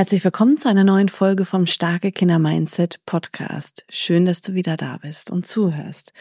Herzlich willkommen zu einer neuen Folge vom Starke Kinder Mindset Podcast. Schön, dass du wieder da bist und zuhörst.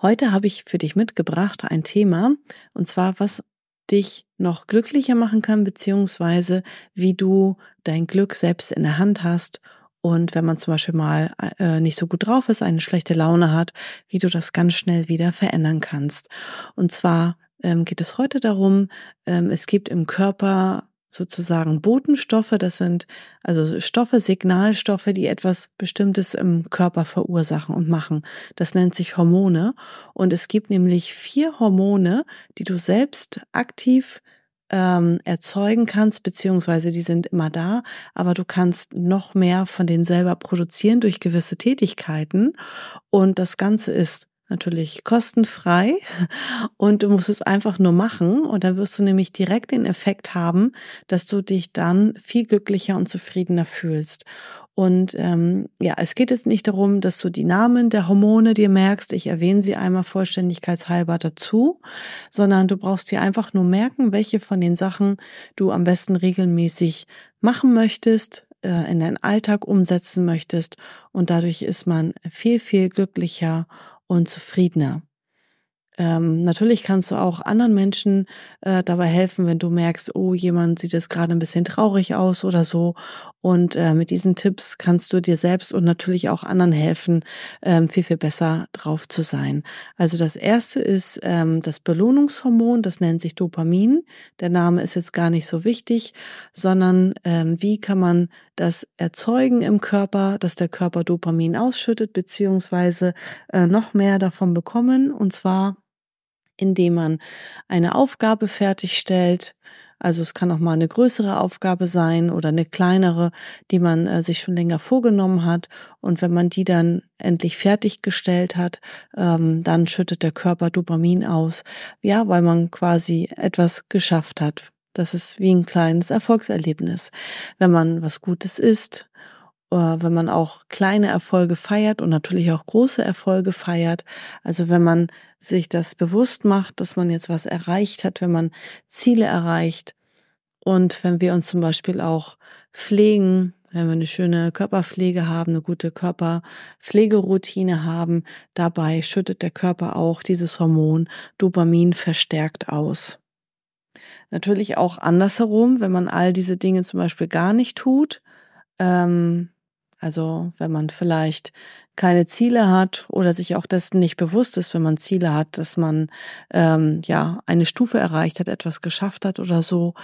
Heute habe ich für dich mitgebracht ein Thema, und zwar, was dich noch glücklicher machen kann, beziehungsweise wie du dein Glück selbst in der Hand hast und wenn man zum Beispiel mal äh, nicht so gut drauf ist, eine schlechte Laune hat, wie du das ganz schnell wieder verändern kannst. Und zwar ähm, geht es heute darum, ähm, es gibt im Körper sozusagen Botenstoffe, das sind also Stoffe, Signalstoffe, die etwas Bestimmtes im Körper verursachen und machen. Das nennt sich Hormone. Und es gibt nämlich vier Hormone, die du selbst aktiv ähm, erzeugen kannst, beziehungsweise die sind immer da, aber du kannst noch mehr von denen selber produzieren durch gewisse Tätigkeiten. Und das Ganze ist natürlich kostenfrei und du musst es einfach nur machen und dann wirst du nämlich direkt den Effekt haben, dass du dich dann viel glücklicher und zufriedener fühlst. Und ähm, ja, es geht jetzt nicht darum, dass du die Namen der Hormone dir merkst. Ich erwähne sie einmal vollständigkeitshalber dazu, sondern du brauchst dir einfach nur merken, welche von den Sachen du am besten regelmäßig machen möchtest, äh, in deinen Alltag umsetzen möchtest. Und dadurch ist man viel, viel glücklicher und zufriedener. Ähm, natürlich kannst du auch anderen Menschen äh, dabei helfen, wenn du merkst, oh, jemand sieht jetzt gerade ein bisschen traurig aus oder so. Und äh, mit diesen Tipps kannst du dir selbst und natürlich auch anderen helfen, ähm, viel, viel besser drauf zu sein. Also das erste ist ähm, das Belohnungshormon, das nennt sich Dopamin. Der Name ist jetzt gar nicht so wichtig, sondern ähm, wie kann man das erzeugen im Körper, dass der Körper Dopamin ausschüttet, beziehungsweise äh, noch mehr davon bekommen. Und zwar indem man eine Aufgabe fertigstellt. Also es kann auch mal eine größere Aufgabe sein oder eine kleinere, die man äh, sich schon länger vorgenommen hat. Und wenn man die dann endlich fertiggestellt hat, ähm, dann schüttet der Körper Dopamin aus. Ja, weil man quasi etwas geschafft hat. Das ist wie ein kleines Erfolgserlebnis. Wenn man was Gutes isst, äh, wenn man auch kleine Erfolge feiert und natürlich auch große Erfolge feiert. Also wenn man sich das bewusst macht, dass man jetzt was erreicht hat, wenn man Ziele erreicht und wenn wir uns zum Beispiel auch pflegen, wenn wir eine schöne Körperpflege haben, eine gute Körperpflegeroutine haben, dabei schüttet der Körper auch dieses Hormon Dopamin verstärkt aus. Natürlich auch andersherum, wenn man all diese Dinge zum Beispiel gar nicht tut, ähm, also wenn man vielleicht keine Ziele hat oder sich auch dessen nicht bewusst ist, wenn man Ziele hat, dass man ähm, ja eine Stufe erreicht hat, etwas geschafft hat oder so,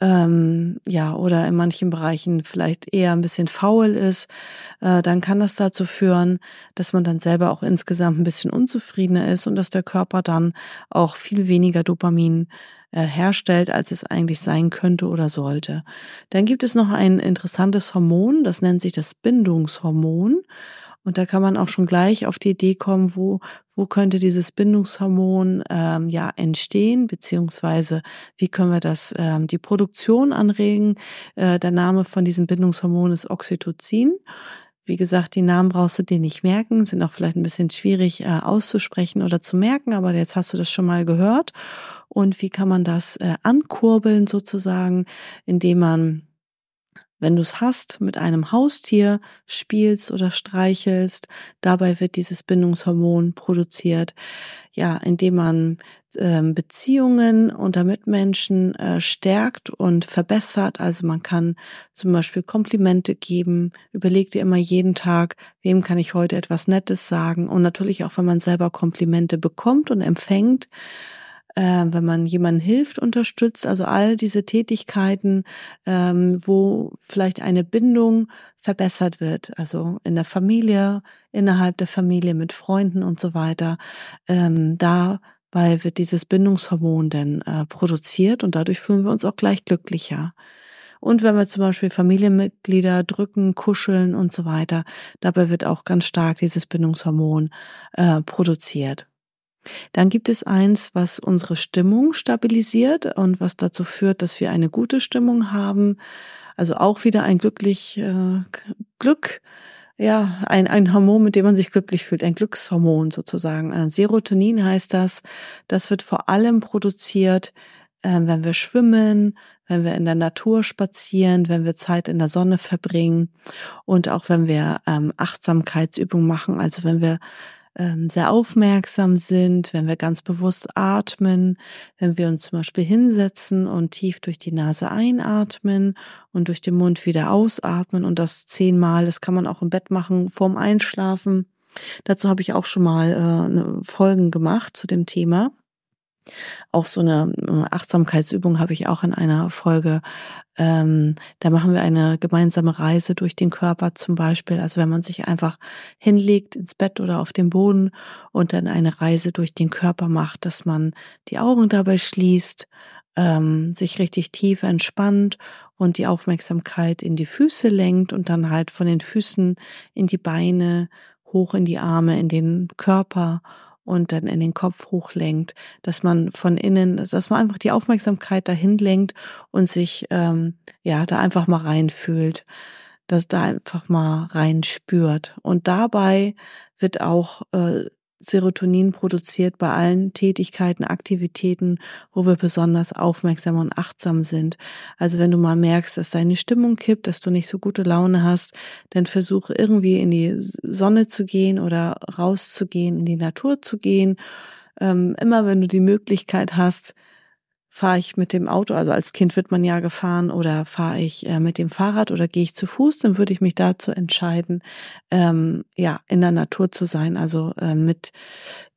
ähm, ja oder in manchen Bereichen vielleicht eher ein bisschen faul ist, äh, dann kann das dazu führen, dass man dann selber auch insgesamt ein bisschen unzufriedener ist und dass der Körper dann auch viel weniger Dopamin herstellt, als es eigentlich sein könnte oder sollte. Dann gibt es noch ein interessantes Hormon, das nennt sich das Bindungshormon. Und da kann man auch schon gleich auf die Idee kommen, wo, wo könnte dieses Bindungshormon ähm, ja entstehen, beziehungsweise wie können wir das ähm, die Produktion anregen. Äh, der Name von diesem Bindungshormon ist Oxytocin. Wie gesagt, die Namen brauchst du dir nicht merken, sind auch vielleicht ein bisschen schwierig äh, auszusprechen oder zu merken, aber jetzt hast du das schon mal gehört. Und wie kann man das äh, ankurbeln sozusagen, indem man wenn du es hast, mit einem Haustier spielst oder streichelst, dabei wird dieses Bindungshormon produziert, ja, indem man äh, Beziehungen unter Mitmenschen äh, stärkt und verbessert. Also man kann zum Beispiel Komplimente geben. Überleg dir immer jeden Tag, wem kann ich heute etwas Nettes sagen? Und natürlich auch, wenn man selber Komplimente bekommt und empfängt, äh, wenn man jemanden hilft, unterstützt, also all diese Tätigkeiten, ähm, wo vielleicht eine Bindung verbessert wird, also in der Familie, innerhalb der Familie, mit Freunden und so weiter, ähm, dabei wird dieses Bindungshormon dann äh, produziert und dadurch fühlen wir uns auch gleich glücklicher. Und wenn wir zum Beispiel Familienmitglieder drücken, kuscheln und so weiter, dabei wird auch ganz stark dieses Bindungshormon äh, produziert. Dann gibt es eins, was unsere Stimmung stabilisiert und was dazu führt, dass wir eine gute Stimmung haben. Also auch wieder ein glücklich äh, Glück, ja, ein, ein Hormon, mit dem man sich glücklich fühlt, ein Glückshormon sozusagen. Äh, Serotonin heißt das. Das wird vor allem produziert, äh, wenn wir schwimmen, wenn wir in der Natur spazieren, wenn wir Zeit in der Sonne verbringen und auch wenn wir ähm, Achtsamkeitsübungen machen, also wenn wir sehr aufmerksam sind, wenn wir ganz bewusst atmen, wenn wir uns zum Beispiel hinsetzen und tief durch die Nase einatmen und durch den Mund wieder ausatmen und das zehnmal, das kann man auch im Bett machen, vorm Einschlafen. Dazu habe ich auch schon mal äh, Folgen gemacht zu dem Thema. Auch so eine äh, Achtsamkeitsübung habe ich auch in einer Folge. Ähm, da machen wir eine gemeinsame Reise durch den Körper zum Beispiel. Also wenn man sich einfach hinlegt ins Bett oder auf den Boden und dann eine Reise durch den Körper macht, dass man die Augen dabei schließt, ähm, sich richtig tief entspannt und die Aufmerksamkeit in die Füße lenkt und dann halt von den Füßen in die Beine, hoch in die Arme, in den Körper und dann in den Kopf hochlenkt, dass man von innen, dass man einfach die Aufmerksamkeit dahin lenkt und sich ähm, ja da einfach mal reinfühlt, dass da einfach mal rein spürt. Und dabei wird auch äh, Serotonin produziert bei allen Tätigkeiten, Aktivitäten, wo wir besonders aufmerksam und achtsam sind. Also wenn du mal merkst, dass deine Stimmung kippt, dass du nicht so gute Laune hast, dann versuche irgendwie in die Sonne zu gehen oder rauszugehen, in die Natur zu gehen. Ähm, immer wenn du die Möglichkeit hast, fahre ich mit dem Auto, also als Kind wird man ja gefahren, oder fahre ich äh, mit dem Fahrrad oder gehe ich zu Fuß, dann würde ich mich dazu entscheiden, ähm, ja, in der Natur zu sein, also äh, mit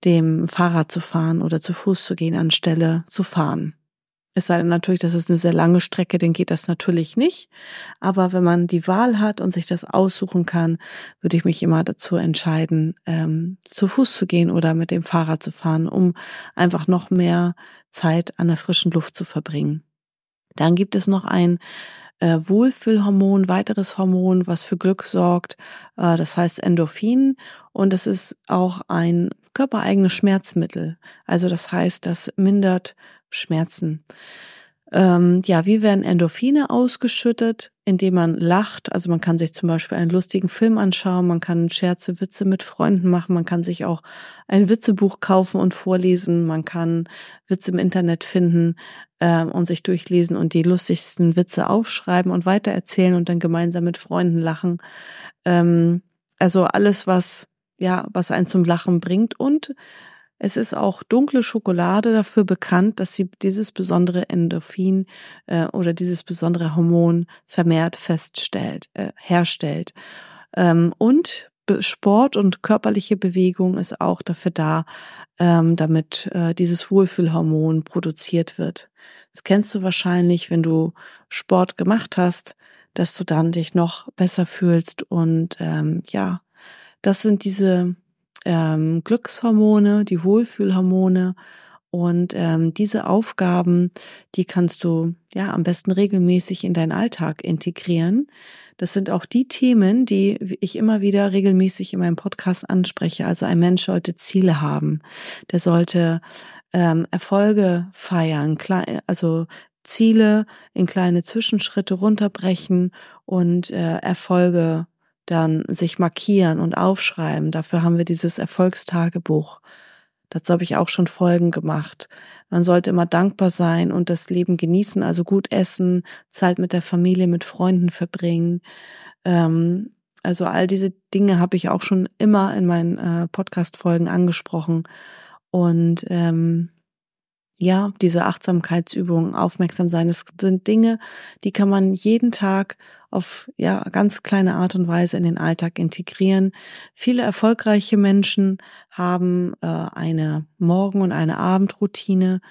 dem Fahrrad zu fahren oder zu Fuß zu gehen, anstelle zu fahren. Es sei denn natürlich, das ist eine sehr lange Strecke, dann geht das natürlich nicht. Aber wenn man die Wahl hat und sich das aussuchen kann, würde ich mich immer dazu entscheiden, ähm, zu Fuß zu gehen oder mit dem Fahrrad zu fahren, um einfach noch mehr Zeit an der frischen Luft zu verbringen. Dann gibt es noch ein äh, Wohlfühlhormon, weiteres Hormon, was für Glück sorgt. Äh, das heißt Endorphin und es ist auch ein körpereigenes Schmerzmittel. Also das heißt, das mindert Schmerzen. Ähm, ja, wie werden Endorphine ausgeschüttet? Indem man lacht. Also man kann sich zum Beispiel einen lustigen Film anschauen, man kann Scherze, Witze mit Freunden machen, man kann sich auch ein Witzebuch kaufen und vorlesen, man kann Witze im Internet finden äh, und sich durchlesen und die lustigsten Witze aufschreiben und weitererzählen und dann gemeinsam mit Freunden lachen. Ähm, also alles, was ja, was einen zum Lachen bringt und es ist auch dunkle Schokolade dafür bekannt, dass sie dieses besondere Endorphin äh, oder dieses besondere Hormon vermehrt feststellt, äh, herstellt. Ähm, und Sport und körperliche Bewegung ist auch dafür da, ähm, damit äh, dieses Wohlfühlhormon produziert wird. Das kennst du wahrscheinlich, wenn du Sport gemacht hast, dass du dann dich noch besser fühlst und ähm, ja, das sind diese ähm, Glückshormone, die Wohlfühlhormone. Und ähm, diese Aufgaben, die kannst du ja am besten regelmäßig in deinen Alltag integrieren. Das sind auch die Themen, die ich immer wieder regelmäßig in meinem Podcast anspreche. Also ein Mensch sollte Ziele haben. Der sollte ähm, Erfolge feiern, also Ziele in kleine Zwischenschritte runterbrechen und äh, Erfolge dann sich markieren und aufschreiben. Dafür haben wir dieses Erfolgstagebuch. Dazu habe ich auch schon Folgen gemacht. Man sollte immer dankbar sein und das Leben genießen, also gut essen, Zeit mit der Familie, mit Freunden verbringen. Ähm, also all diese Dinge habe ich auch schon immer in meinen äh, Podcast-Folgen angesprochen. Und ähm, ja, diese Achtsamkeitsübungen, aufmerksam sein, das sind Dinge, die kann man jeden Tag auf ja ganz kleine Art und Weise in den Alltag integrieren. Viele erfolgreiche Menschen haben äh, eine Morgen- und eine Abendroutine,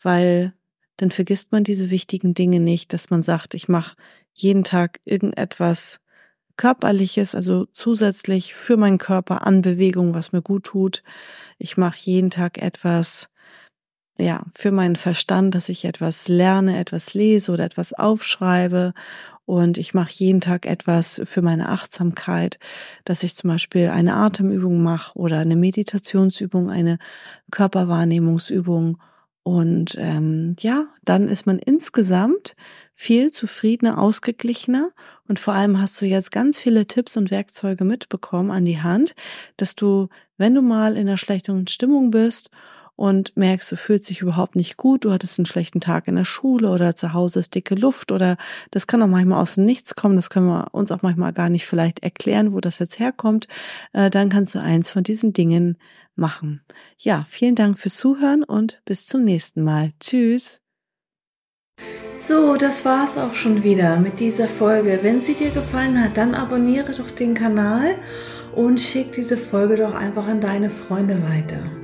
weil dann vergisst man diese wichtigen Dinge nicht, dass man sagt, ich mache jeden Tag irgendetwas körperliches, also zusätzlich für meinen Körper an Bewegung, was mir gut tut. Ich mache jeden Tag etwas ja, für meinen Verstand, dass ich etwas lerne, etwas lese oder etwas aufschreibe. Und ich mache jeden Tag etwas für meine Achtsamkeit, dass ich zum Beispiel eine Atemübung mache oder eine Meditationsübung, eine Körperwahrnehmungsübung. Und ähm, ja, dann ist man insgesamt viel zufriedener, ausgeglichener und vor allem hast du jetzt ganz viele Tipps und Werkzeuge mitbekommen an die Hand, dass du, wenn du mal in einer schlechten Stimmung bist und merkst, du fühlst dich überhaupt nicht gut, du hattest einen schlechten Tag in der Schule oder zu Hause ist dicke Luft oder das kann auch manchmal aus dem Nichts kommen, das können wir uns auch manchmal gar nicht vielleicht erklären, wo das jetzt herkommt, äh, dann kannst du eins von diesen Dingen machen. Ja, vielen Dank fürs Zuhören und bis zum nächsten Mal. Tschüss. So, das war's auch schon wieder mit dieser Folge. Wenn sie dir gefallen hat, dann abonniere doch den Kanal und schick diese Folge doch einfach an deine Freunde weiter.